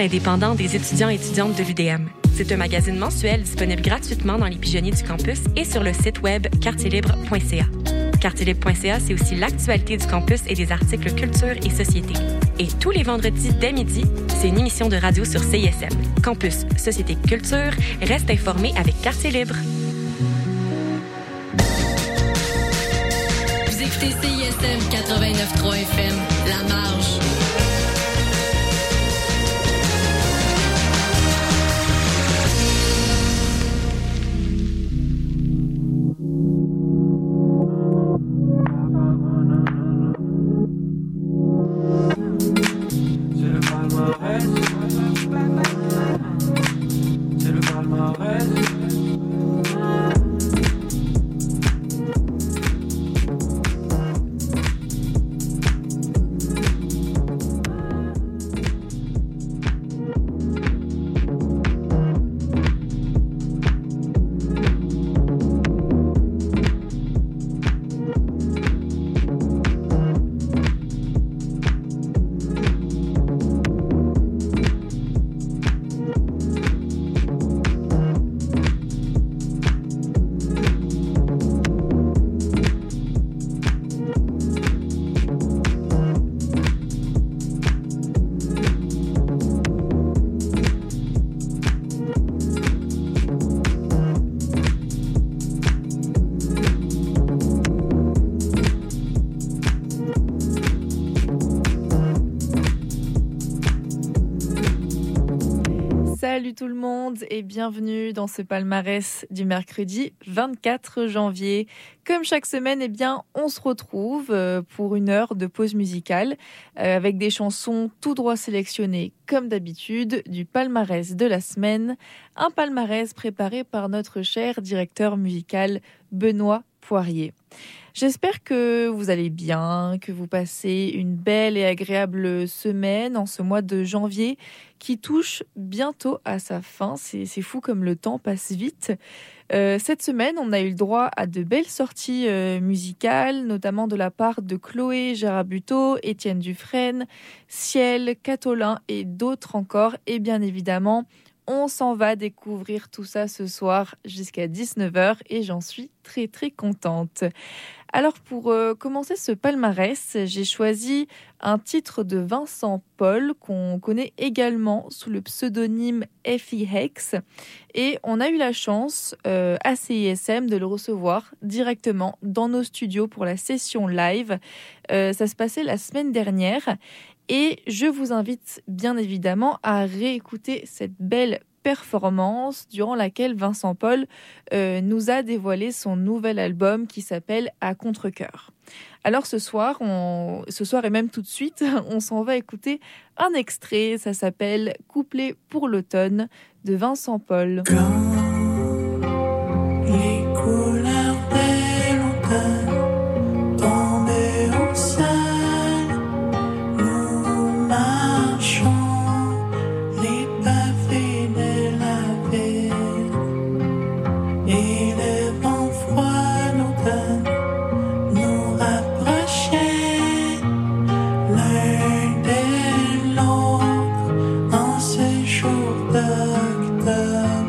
indépendant des étudiants et étudiantes de l'UDM. C'est un magazine mensuel disponible gratuitement dans les pigeonniers du campus et sur le site web quartierlibre.ca. Quartierlibre.ca, c'est aussi l'actualité du campus et des articles culture et société. Et tous les vendredis dès midi, c'est une émission de radio sur CISM. Campus, société, culture, reste informé avec Quartier Libre. Vous écoutez CISM 89.3 FM, La Marge. Et bienvenue dans ce palmarès du mercredi 24 janvier. Comme chaque semaine, eh bien, on se retrouve euh, pour une heure de pause musicale euh, avec des chansons tout droit sélectionnées comme d'habitude du palmarès de la semaine. Un palmarès préparé par notre cher directeur musical Benoît Poirier. J'espère que vous allez bien, que vous passez une belle et agréable semaine en ce mois de janvier qui touche bientôt à sa fin. C'est fou comme le temps passe vite. Euh, cette semaine, on a eu le droit à de belles sorties euh, musicales, notamment de la part de Chloé Gerabuto, Étienne Dufresne, Ciel, Catolin et d'autres encore. Et bien évidemment, on s'en va découvrir tout ça ce soir jusqu'à 19h et j'en suis très très contente. Alors pour euh, commencer ce palmarès, j'ai choisi un titre de Vincent Paul qu'on connaît également sous le pseudonyme Effie Hex et on a eu la chance euh, à CISM de le recevoir directement dans nos studios pour la session live. Euh, ça se passait la semaine dernière et je vous invite bien évidemment à réécouter cette belle performance durant laquelle Vincent Paul euh, nous a dévoilé son nouvel album qui s'appelle À contre-cœur. Alors ce soir, ce soir et même tout de suite, on s'en va écouter un extrait. Ça s'appelle Couplet pour l'automne de Vincent Paul. De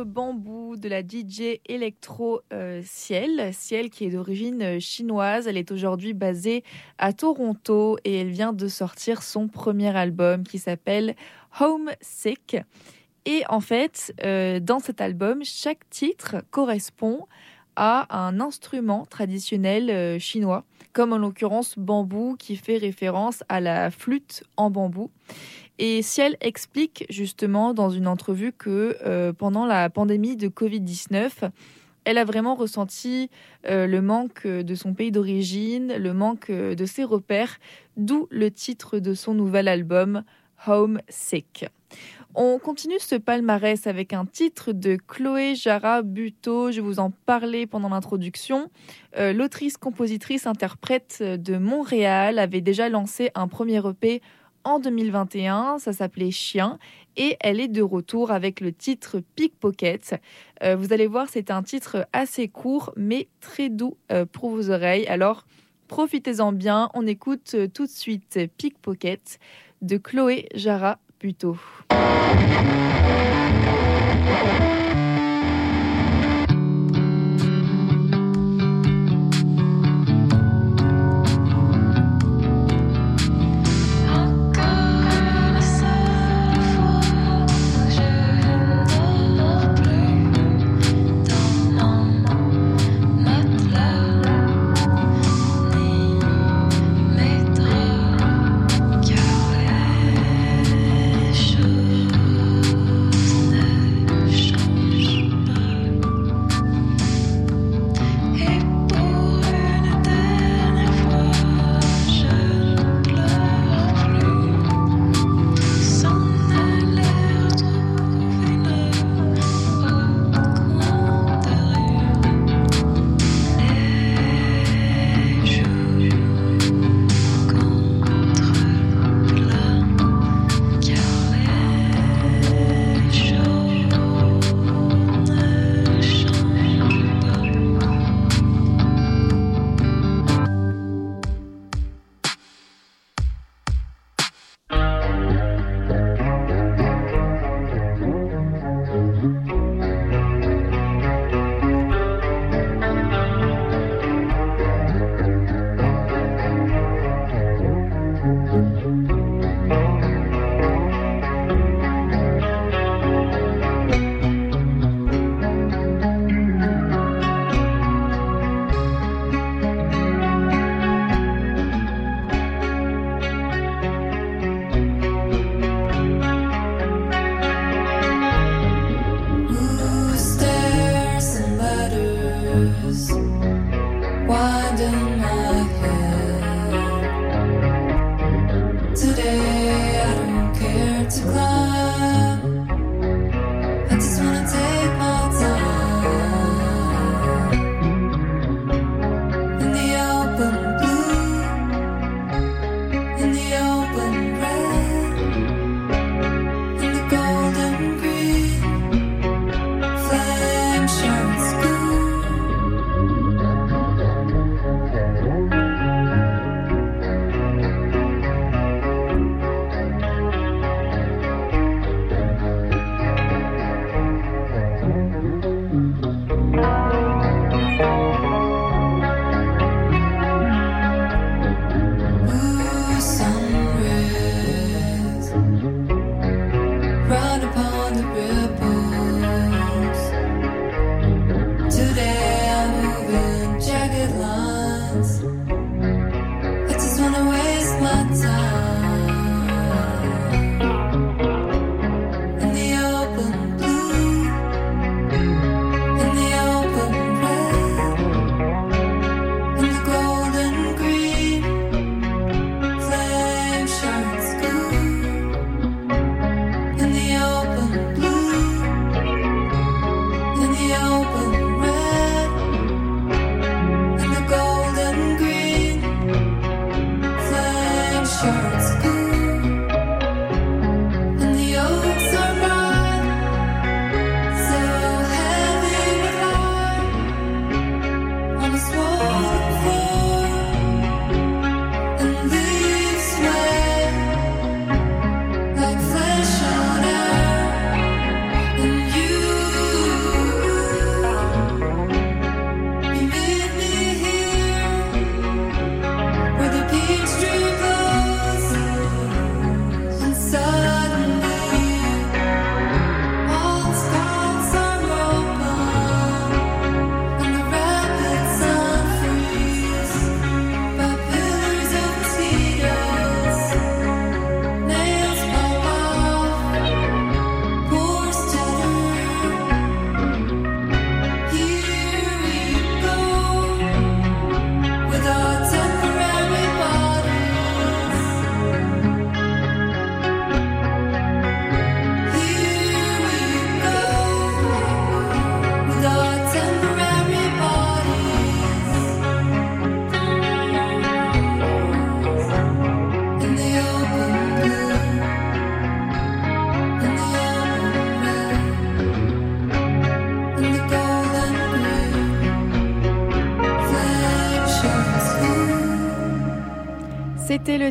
Bambou de la DJ électro euh, Ciel. Ciel qui est d'origine euh, chinoise. Elle est aujourd'hui basée à Toronto et elle vient de sortir son premier album qui s'appelle Homesick. Et en fait, euh, dans cet album, chaque titre correspond à un instrument traditionnel chinois, comme en l'occurrence bambou qui fait référence à la flûte en bambou. Et Ciel explique justement dans une entrevue que euh, pendant la pandémie de Covid-19, elle a vraiment ressenti euh, le manque de son pays d'origine, le manque euh, de ses repères, d'où le titre de son nouvel album, Home Sick. On continue ce palmarès avec un titre de Chloé Jara Buteau. Je vous en parlais pendant l'introduction. L'autrice, compositrice, interprète de Montréal avait déjà lancé un premier repas en 2021. Ça s'appelait Chien et elle est de retour avec le titre Pickpocket. Euh, vous allez voir, c'est un titre assez court mais très doux euh, pour vos oreilles. Alors profitez-en bien. On écoute euh, tout de suite Pickpocket de Chloé Jara Buteau.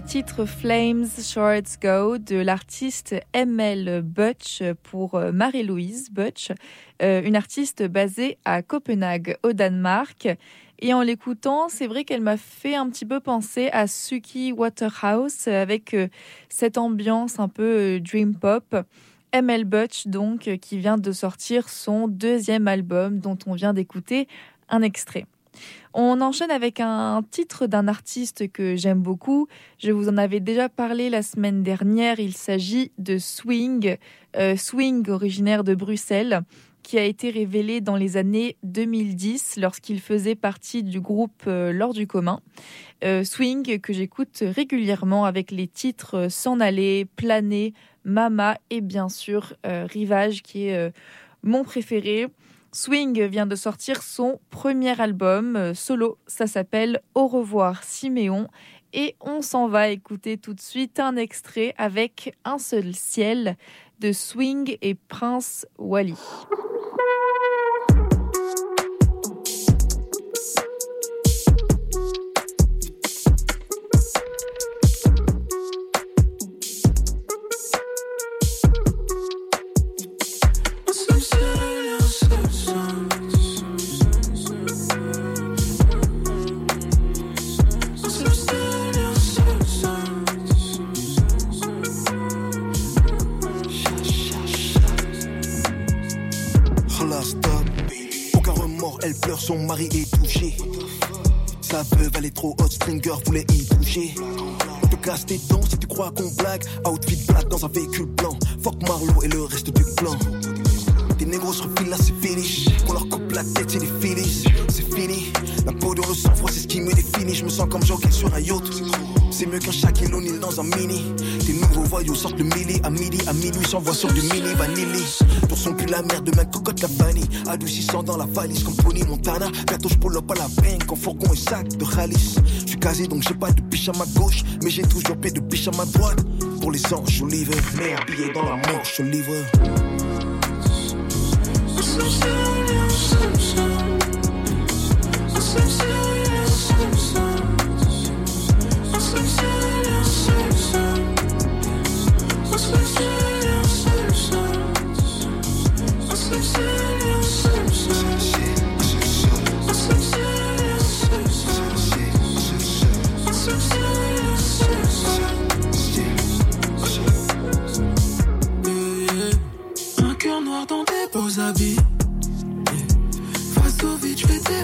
Le titre Flames Shorts Go de l'artiste ML Butch pour euh, Marie-Louise Butch, euh, une artiste basée à Copenhague au Danemark. Et en l'écoutant, c'est vrai qu'elle m'a fait un petit peu penser à Suki Waterhouse avec euh, cette ambiance un peu dream pop. ML Butch donc qui vient de sortir son deuxième album dont on vient d'écouter un extrait. On enchaîne avec un titre d'un artiste que j'aime beaucoup. Je vous en avais déjà parlé la semaine dernière. Il s'agit de Swing, euh, Swing originaire de Bruxelles, qui a été révélé dans les années 2010 lorsqu'il faisait partie du groupe euh, L'Or du commun. Euh, Swing que j'écoute régulièrement avec les titres S'en aller, Planer, Mama et bien sûr Rivage qui est mon préféré. Swing vient de sortir son premier album euh, solo, ça s'appelle Au revoir Siméon et on s'en va écouter tout de suite un extrait avec Un seul ciel de Swing et Prince Wally. Mari est touché. Sa veuve, elle est trop hot, Stringer voulait y toucher. Te casse tes dents si tu crois qu'on blague. Outfit black dans un véhicule blanc. Fuck Marlowe et le reste du plan. Des négros se refilent là, c'est fini. Qu'on leur coupe la tête, c'est des finis. C'est fini. La peau de le sang-froid, c'est ce qui me définit. Je me sens comme jockey sur un yacht. C'est mieux qu'un Shaquille O'Neal dans un mini. Tes nouveaux voyous sortent le mili à midi, à minuit, s'envoient sur du mini vanilli. Pour son cul la merde de ma cocotte la vanille. Adoucissant dans la valise comme Pony Montana. Bientôt je pull up à la banque en fourgon et sac de Khalis. Je suis casé donc j'ai pas de biche à ma gauche. Mais j'ai toujours pied de biche à ma droite. Pour les anges, livre. Mais un billet dans la manche, livre. Un cœur noir dans tes beaux habits. Face au vide, je fais des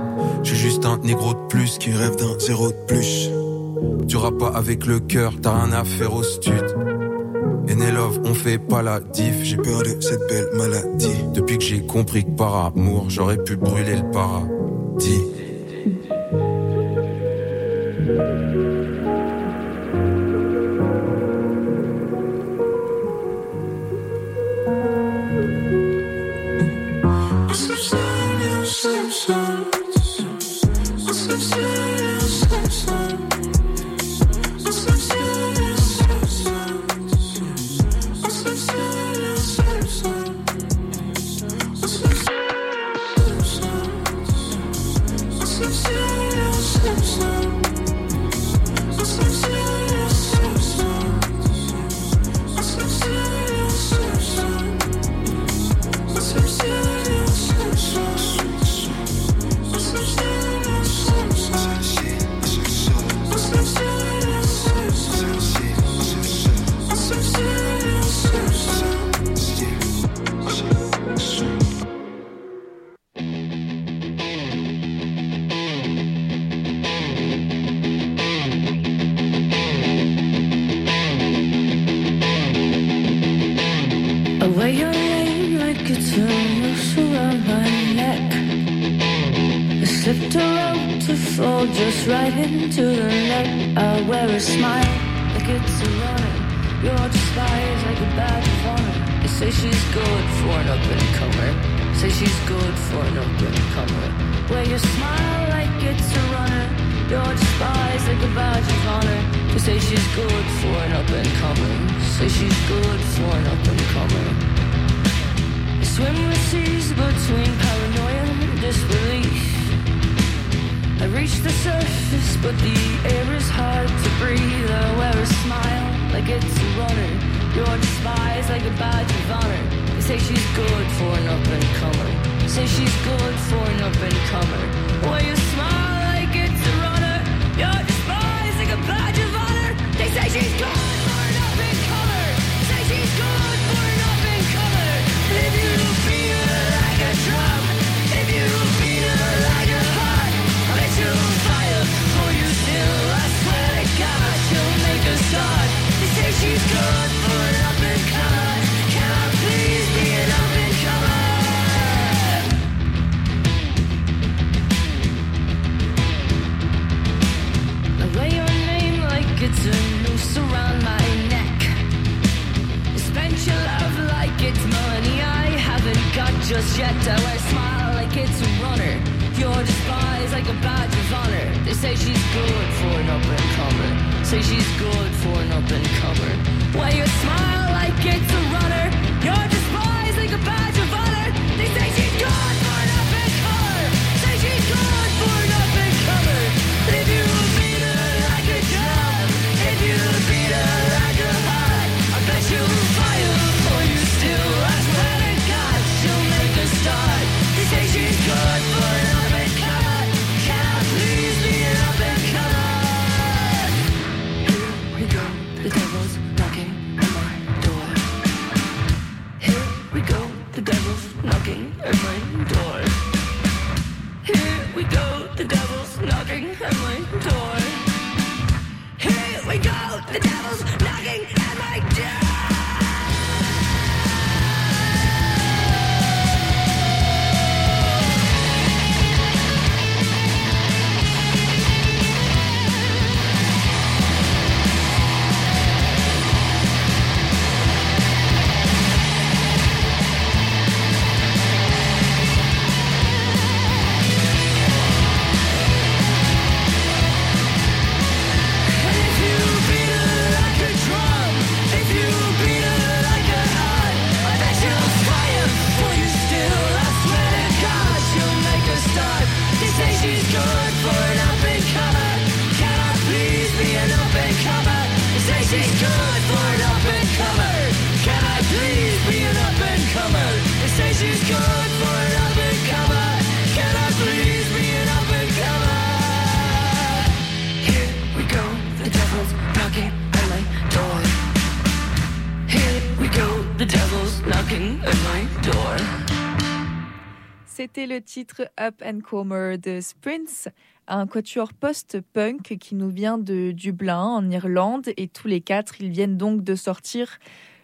Hein. Je suis juste un négro de plus qui rêve d'un zéro de plus. Tu rappes pas avec le cœur, t'as rien à faire au stud. Love, on fait pas la diff. J'ai peur de cette belle maladie. Depuis que j'ai compris que par amour, j'aurais pu brûler le paradis. le titre Up and Comer de Sprints, un quatuor post-punk qui nous vient de Dublin, en Irlande, et tous les quatre, ils viennent donc de sortir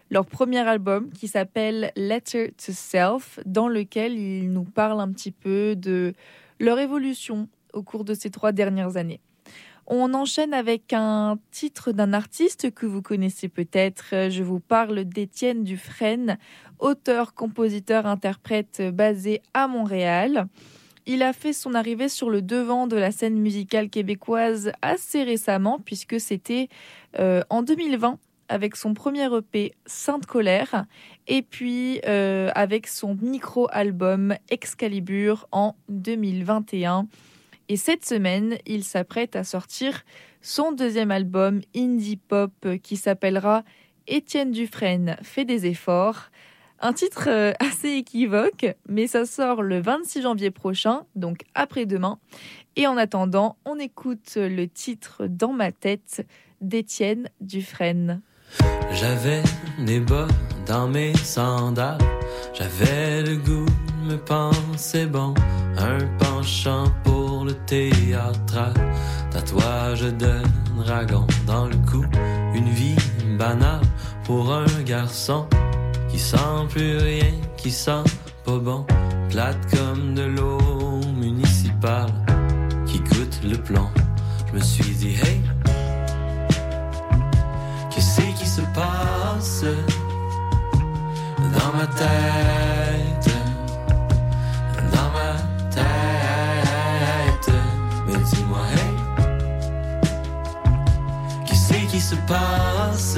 leur premier album qui s'appelle Letter to Self, dans lequel ils nous parlent un petit peu de leur évolution au cours de ces trois dernières années. On enchaîne avec un titre d'un artiste que vous connaissez peut-être. Je vous parle d'Étienne Dufresne, auteur, compositeur, interprète basé à Montréal. Il a fait son arrivée sur le devant de la scène musicale québécoise assez récemment, puisque c'était euh, en 2020 avec son premier EP Sainte Colère et puis euh, avec son micro-album Excalibur en 2021. Et cette semaine, il s'apprête à sortir son deuxième album indie pop qui s'appellera Étienne Dufresne fait des efforts. Un titre euh, assez équivoque, mais ça sort le 26 janvier prochain, donc après-demain. Et en attendant, on écoute le titre Dans ma tête d'Étienne Dufresne. J'avais des bottes dans mes sandales, j'avais le goût de me penser bon, un penchant pour le théâtre. Tatouage de dragon dans le cou. Une vie banale pour un garçon qui sent plus rien, qui sent pas bon. Plate comme de l'eau municipale qui goûte le plomb. Je me suis dit, hey, qu'est-ce qui se passe dans ma tête? Se passe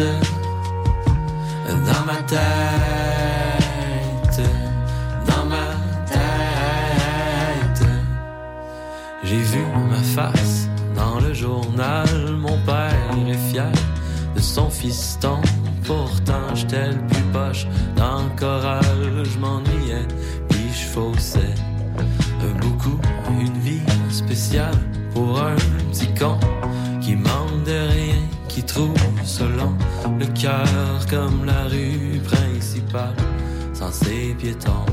dans ma tête? Dans ma tête, j'ai vu ma face dans le journal. Mon père est fier de son fiston. Pourtant, j'étais le plus poche dans le choral. Je m'ennuyais, je faussais. Beaucoup, une vie spéciale pour un petit con qui manque trouve selon le cœur comme la rue principale sans ses piétons.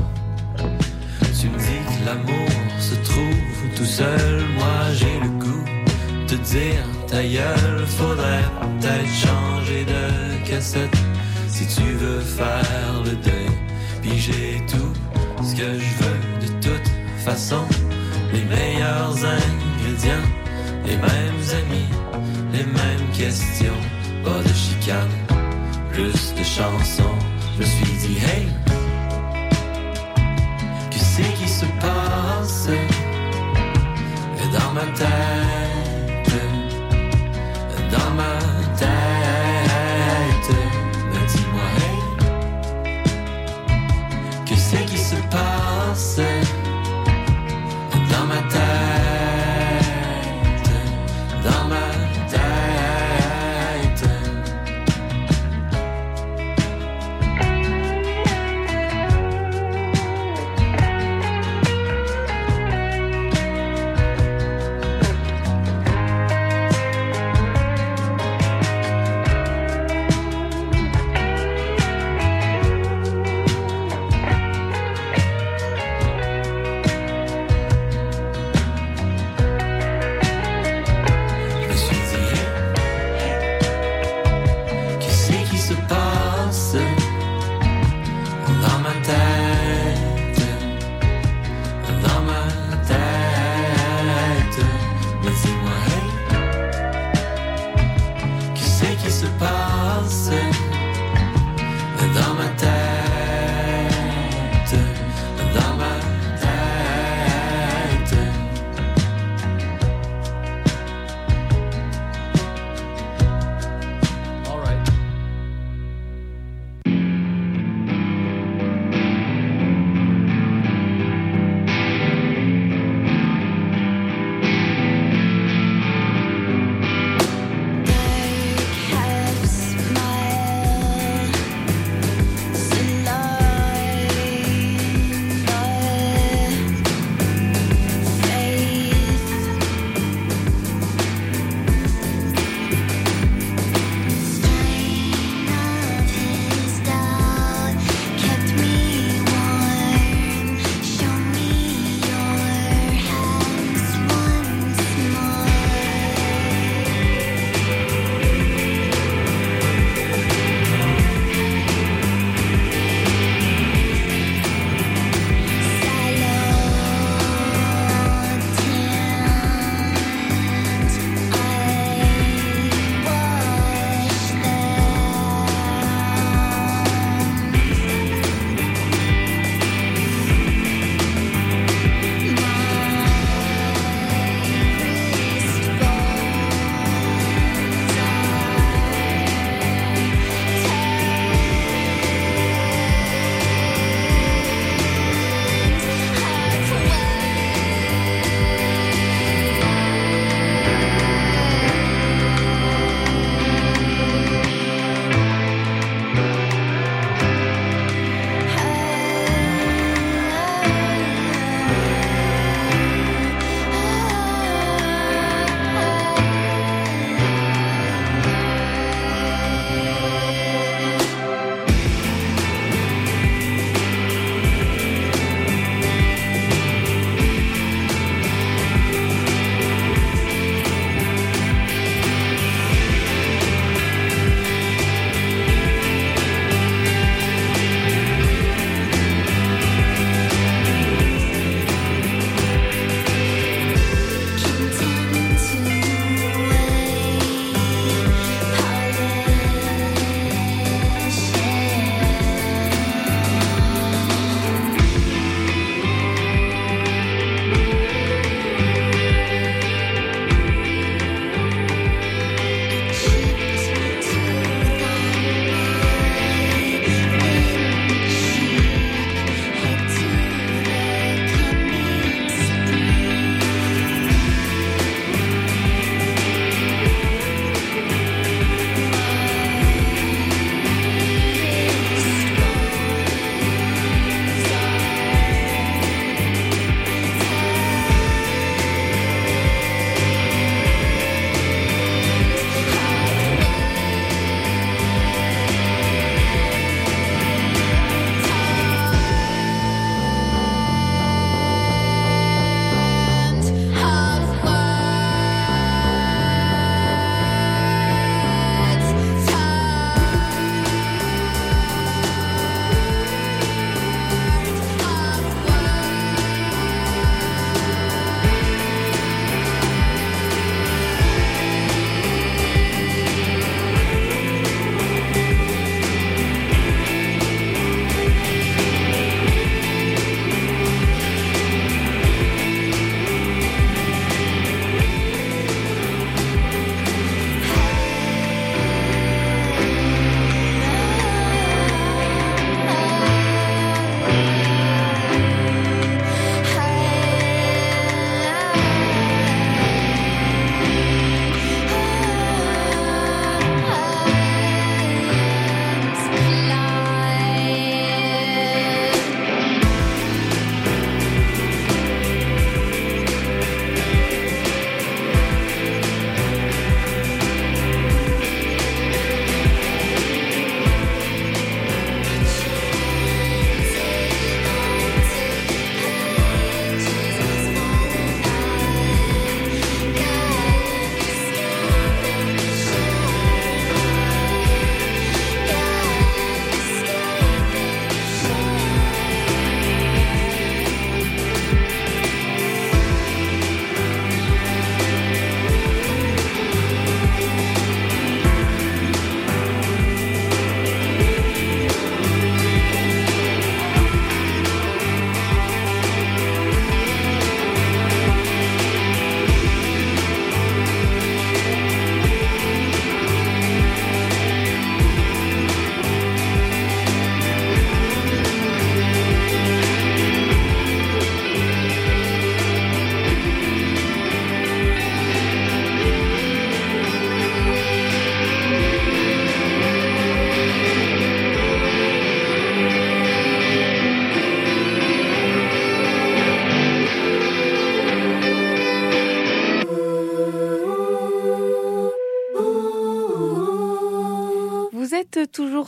Tu me dis que l'amour se trouve tout seul, moi j'ai le goût de te dire ta gueule, faudrait peut-être changer de cassette si tu veux faire le deuil. Puis j'ai tout ce que je veux de toute façon, les meilleurs ingrédients, les mêmes amis, les mêmes questions, pas de chicane, plus de chansons. Je me suis dit hey, qu'est-ce qui se passe? Dans ma tête,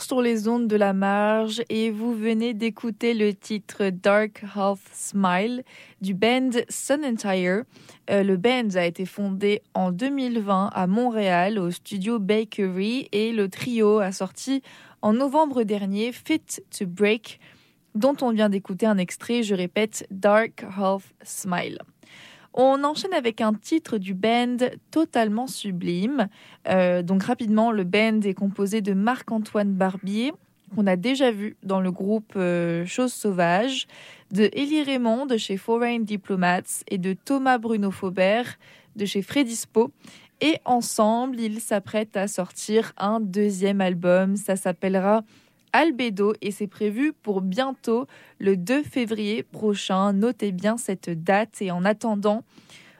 sur les ondes de la marge et vous venez d'écouter le titre Dark Half Smile du band Sun Entire. Euh, le band a été fondé en 2020 à Montréal au studio Bakery et le trio a sorti en novembre dernier Fit to Break dont on vient d'écouter un extrait, je répète, Dark Half Smile. On enchaîne avec un titre du band totalement sublime. Euh, donc rapidement, le band est composé de Marc-Antoine Barbier, qu'on a déjà vu dans le groupe euh, Chose Sauvage, de Elie Raymond de chez Foreign Diplomats et de Thomas Bruno Faubert de chez Fredispo. Et ensemble, ils s'apprêtent à sortir un deuxième album. Ça s'appellera Albedo et c'est prévu pour bientôt le 2 février prochain. Notez bien cette date et en attendant,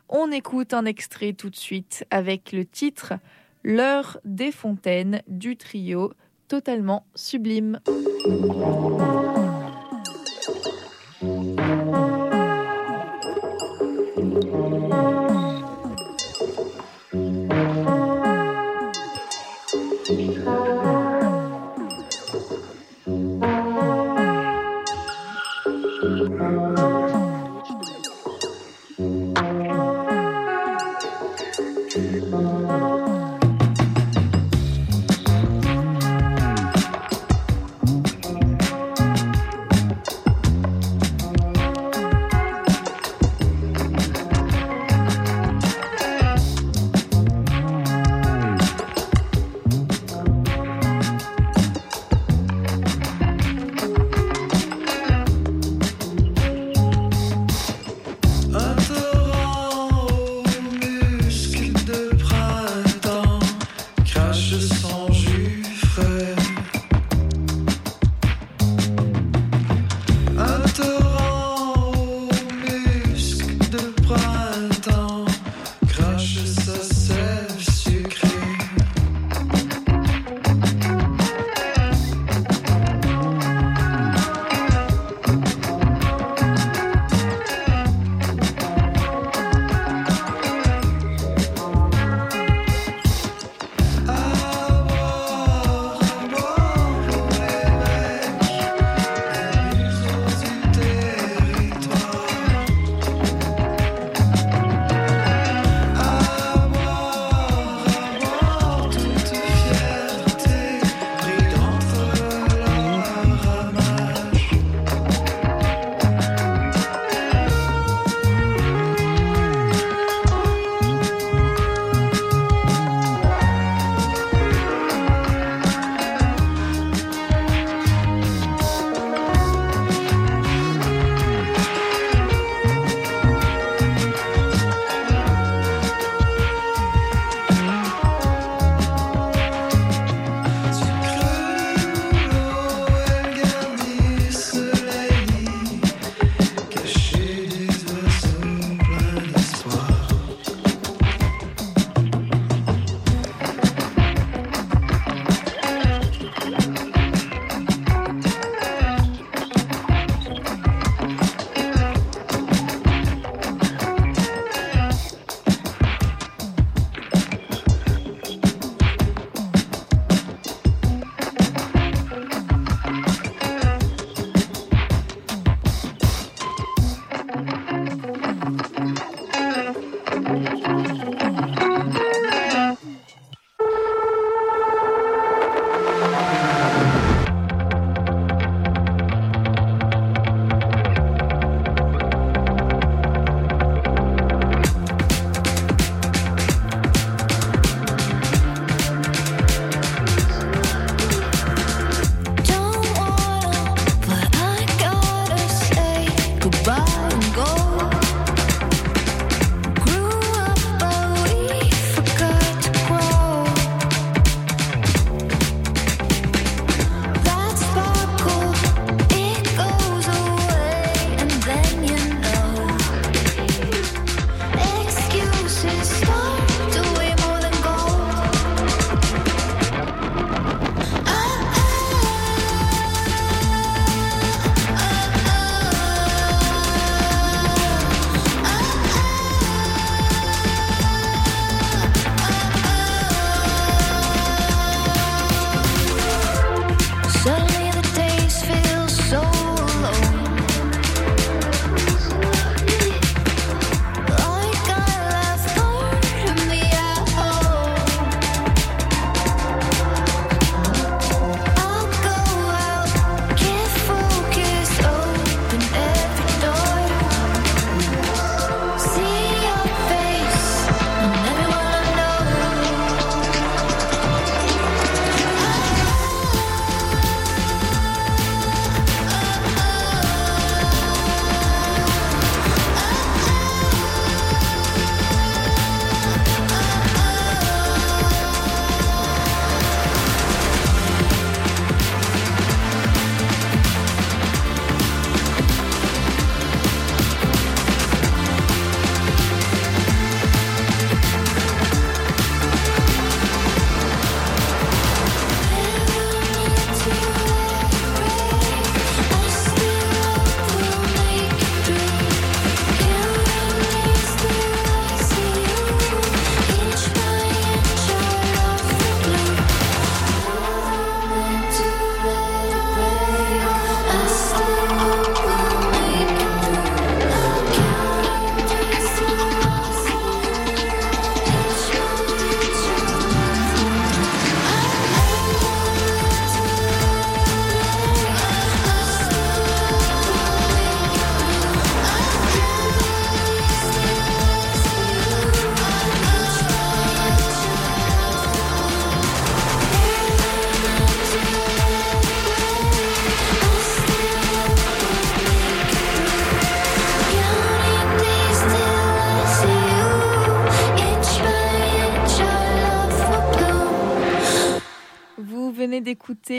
on écoute un extrait tout de suite avec le titre L'heure des fontaines du trio totalement sublime.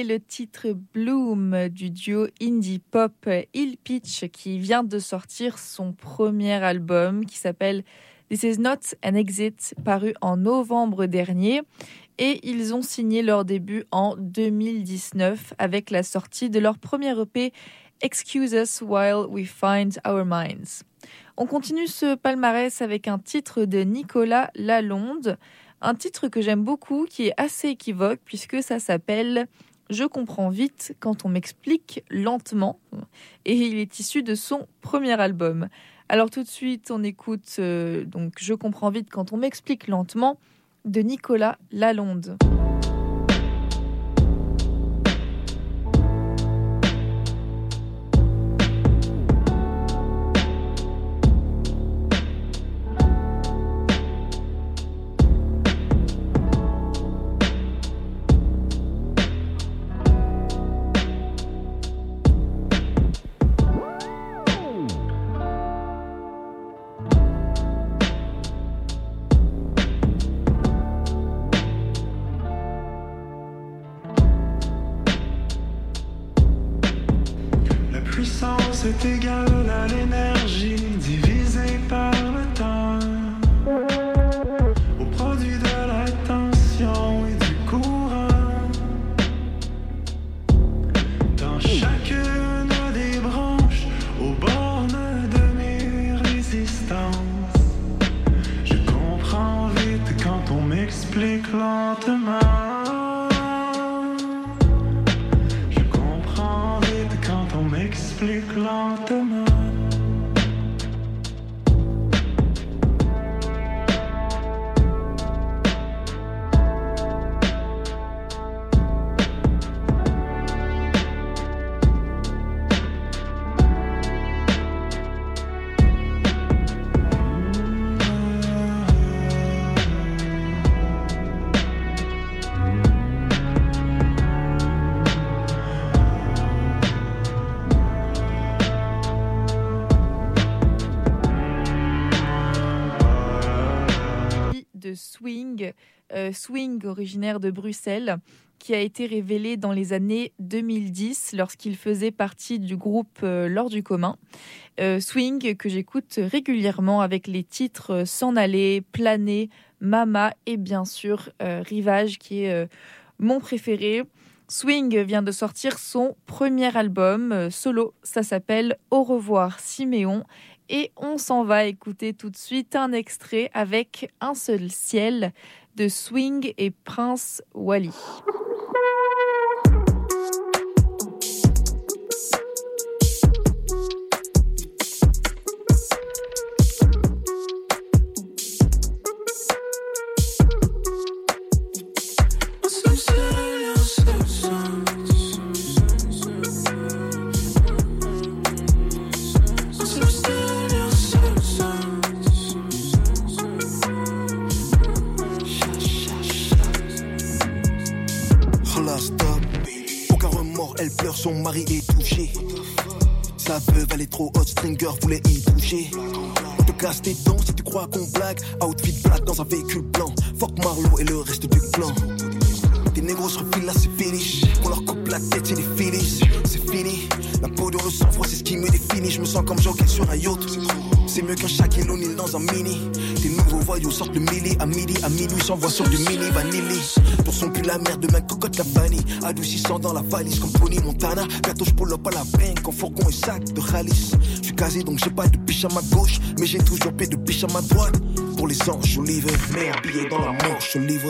Le titre Bloom du duo indie pop Hill Pitch qui vient de sortir son premier album qui s'appelle This Is Not an Exit, paru en novembre dernier. Et ils ont signé leur début en 2019 avec la sortie de leur premier EP Excuse Us While We Find Our Minds. On continue ce palmarès avec un titre de Nicolas Lalonde, un titre que j'aime beaucoup, qui est assez équivoque puisque ça s'appelle Je comprends vite quand on m'explique lentement et il est issu de son premier album. Alors tout de suite, on écoute euh, donc Je comprends vite quand on m'explique lentement de Nicolas Lalonde. puissance est égale à l'énergie divisée par le temps. Au produit de la et du courant. Dans chacune des branches, aux bornes de mes résistances, je comprends vite quand on m'explique lentement. Swing originaire de Bruxelles qui a été révélé dans les années 2010 lorsqu'il faisait partie du groupe euh, L'Or du commun. Euh, swing que j'écoute régulièrement avec les titres S'en aller, Planer, Mama et bien sûr euh, Rivage qui est mon préféré. Swing vient de sortir son premier album solo, ça s'appelle Au revoir Siméon et on s'en va écouter tout de suite un extrait avec Un seul ciel de Swing et Prince Wally. Tes dents si tu crois qu'on blague. Outfit black dans un véhicule blanc. Fuck Marlowe et le reste du clan. Tes négros se refilent là, c'est finish. On leur coupe la tête, c'est des finishes. C'est fini. La peau de le sang-froid, c'est ce qui me définit. Je me sens comme Joker sur un yacht. C'est mieux qu'un Shaquille O'Neal dans un mini. Tes nouveaux voyous sortent le midi à midi, à minuit, s'envoient sur du mini vanilli. Pour son cul la merde, ma cocotte la vanille. Adoucissant dans la valise comme Pony Montana. Bientôt je pull up à la banque en fourgon et sac de Khalis. Donc j'ai pas de biche à ma gauche, mais j'ai toujours paix de biche à ma droite. Pour les anges, je livre, mais habillé dans la manche, je livre.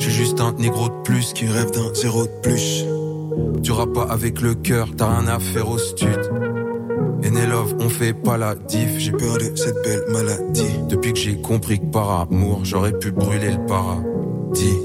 J'suis juste un négro de plus qui rêve d'un zéro de plus. Tu rap pas avec le cœur, t'as rien à faire au stud. Et on fait pas la diff. J'ai peur de cette belle maladie. Depuis que j'ai compris que par amour, j'aurais pu brûler le paradis.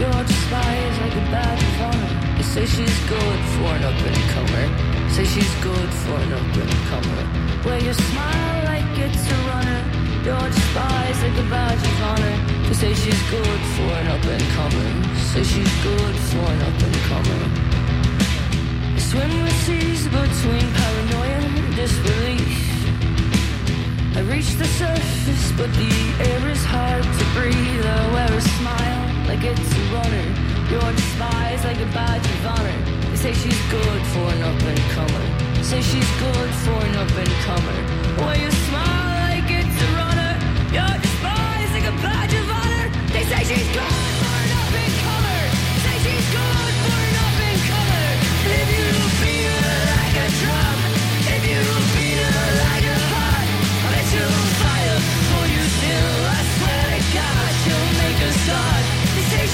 Your despise like a badge of honor. They say she's good for an up and comer. Say she's good for an up and comer. Wear your smile like it's a runner. Your despise like a badge of honor. They say she's good for an up and comer. Say she's good for an up and comer. They swim with seas between paranoia and disbelief. I reach the surface, but the air is hard to breathe. I wear a smile like it's a runner. You're despised like a badge of honor. They say she's good for an up and comer. Say she's good for an up and comer. Well, you smile like it's a runner. You're despised like a badge of honor. They say she's good.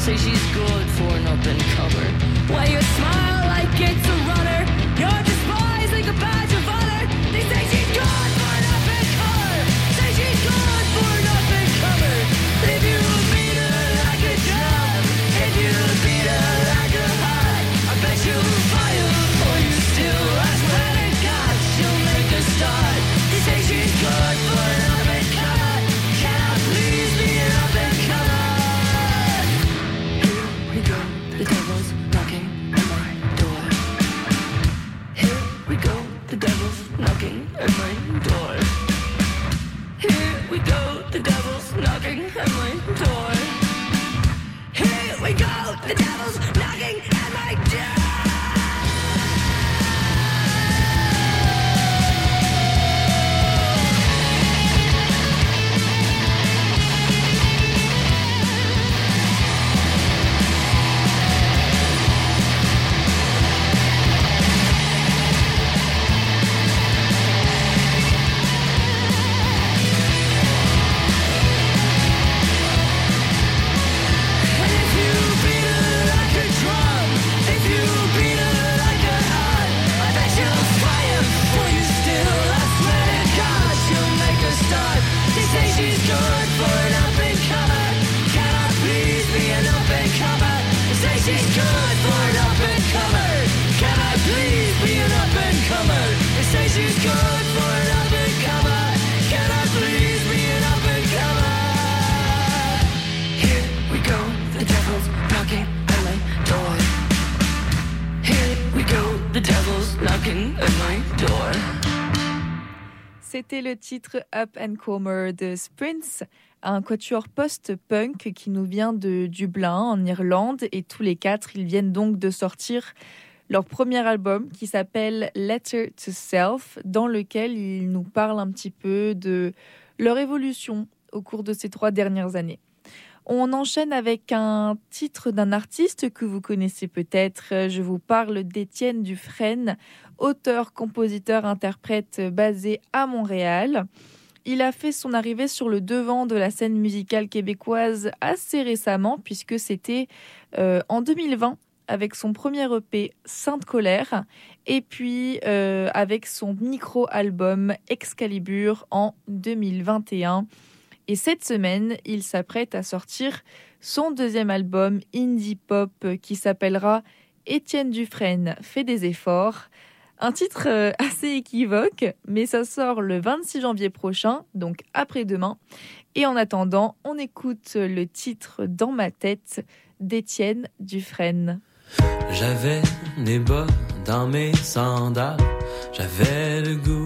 Say she's good for an open cover. Why you smile like it's a runner? You're despised like a badge of honor. They say le titre Up and Comer de Sprints, un quatuor post-punk qui nous vient de Dublin, en Irlande, et tous les quatre, ils viennent donc de sortir leur premier album qui s'appelle Letter to Self, dans lequel ils nous parlent un petit peu de leur évolution au cours de ces trois dernières années. On enchaîne avec un titre d'un artiste que vous connaissez peut-être. Je vous parle d'Étienne Dufresne, auteur, compositeur, interprète basé à Montréal. Il a fait son arrivée sur le devant de la scène musicale québécoise assez récemment, puisque c'était euh, en 2020 avec son premier EP Sainte Colère et puis euh, avec son micro-album Excalibur en 2021. Et cette semaine, il s'apprête à sortir son deuxième album indie pop qui s'appellera Étienne Dufresne fait des efforts. Un titre euh, assez équivoque, mais ça sort le 26 janvier prochain, donc après-demain. Et en attendant, on écoute le titre Dans ma tête d'Étienne Dufresne. J'avais des bas dans mes sandales, j'avais le goût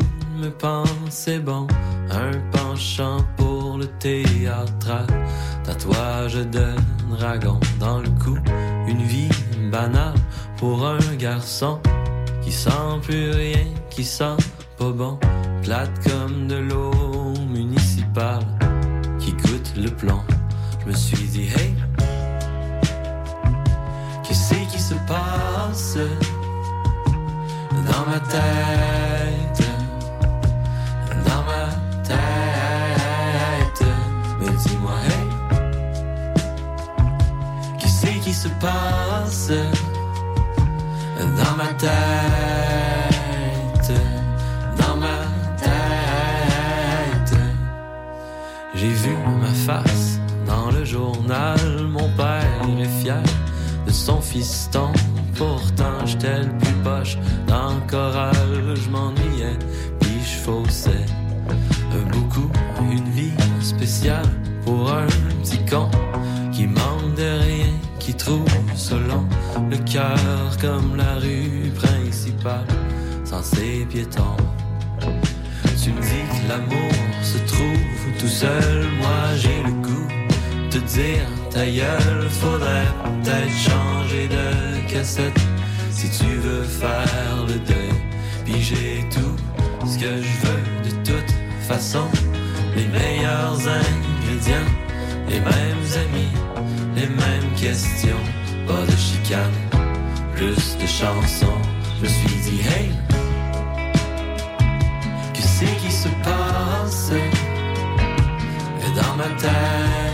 me bon, un penchant pour le théâtre, tatouage de dragon dans le cou, une vie banale pour un garçon qui sent plus rien, qui sent pas bon, plate comme de l'eau municipale qui goûte le plomb. Je me suis dit, hey, qu'est-ce qui se passe dans ma tête? Se passe? dans ma tête, dans ma tête. J'ai vu ma face dans le journal, mon père est fier de son fiston. Pourtant, j'étais le plus poche dans le choral, je m'ennuyais, puis je faussais beaucoup. Une vie spéciale pour un petit con qui manque de rien, qui trouve selon le cœur comme la rue principale, sans ses piétons. Tu me dis que l'amour se trouve tout seul, moi j'ai le goût de te dire ta gueule, faudrait peut-être changer de cassette si tu veux faire le deuil. Puis j'ai tout ce que je veux de toute façon, les meilleurs ingrédients, les mêmes amis, les mêmes questions, pas de chicane, plus de chansons. Je me suis dit, hey, qu'est-ce qui se passe? Dans ma tête,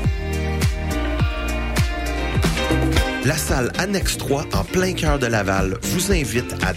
La salle Annexe 3 en plein cœur de Laval vous invite à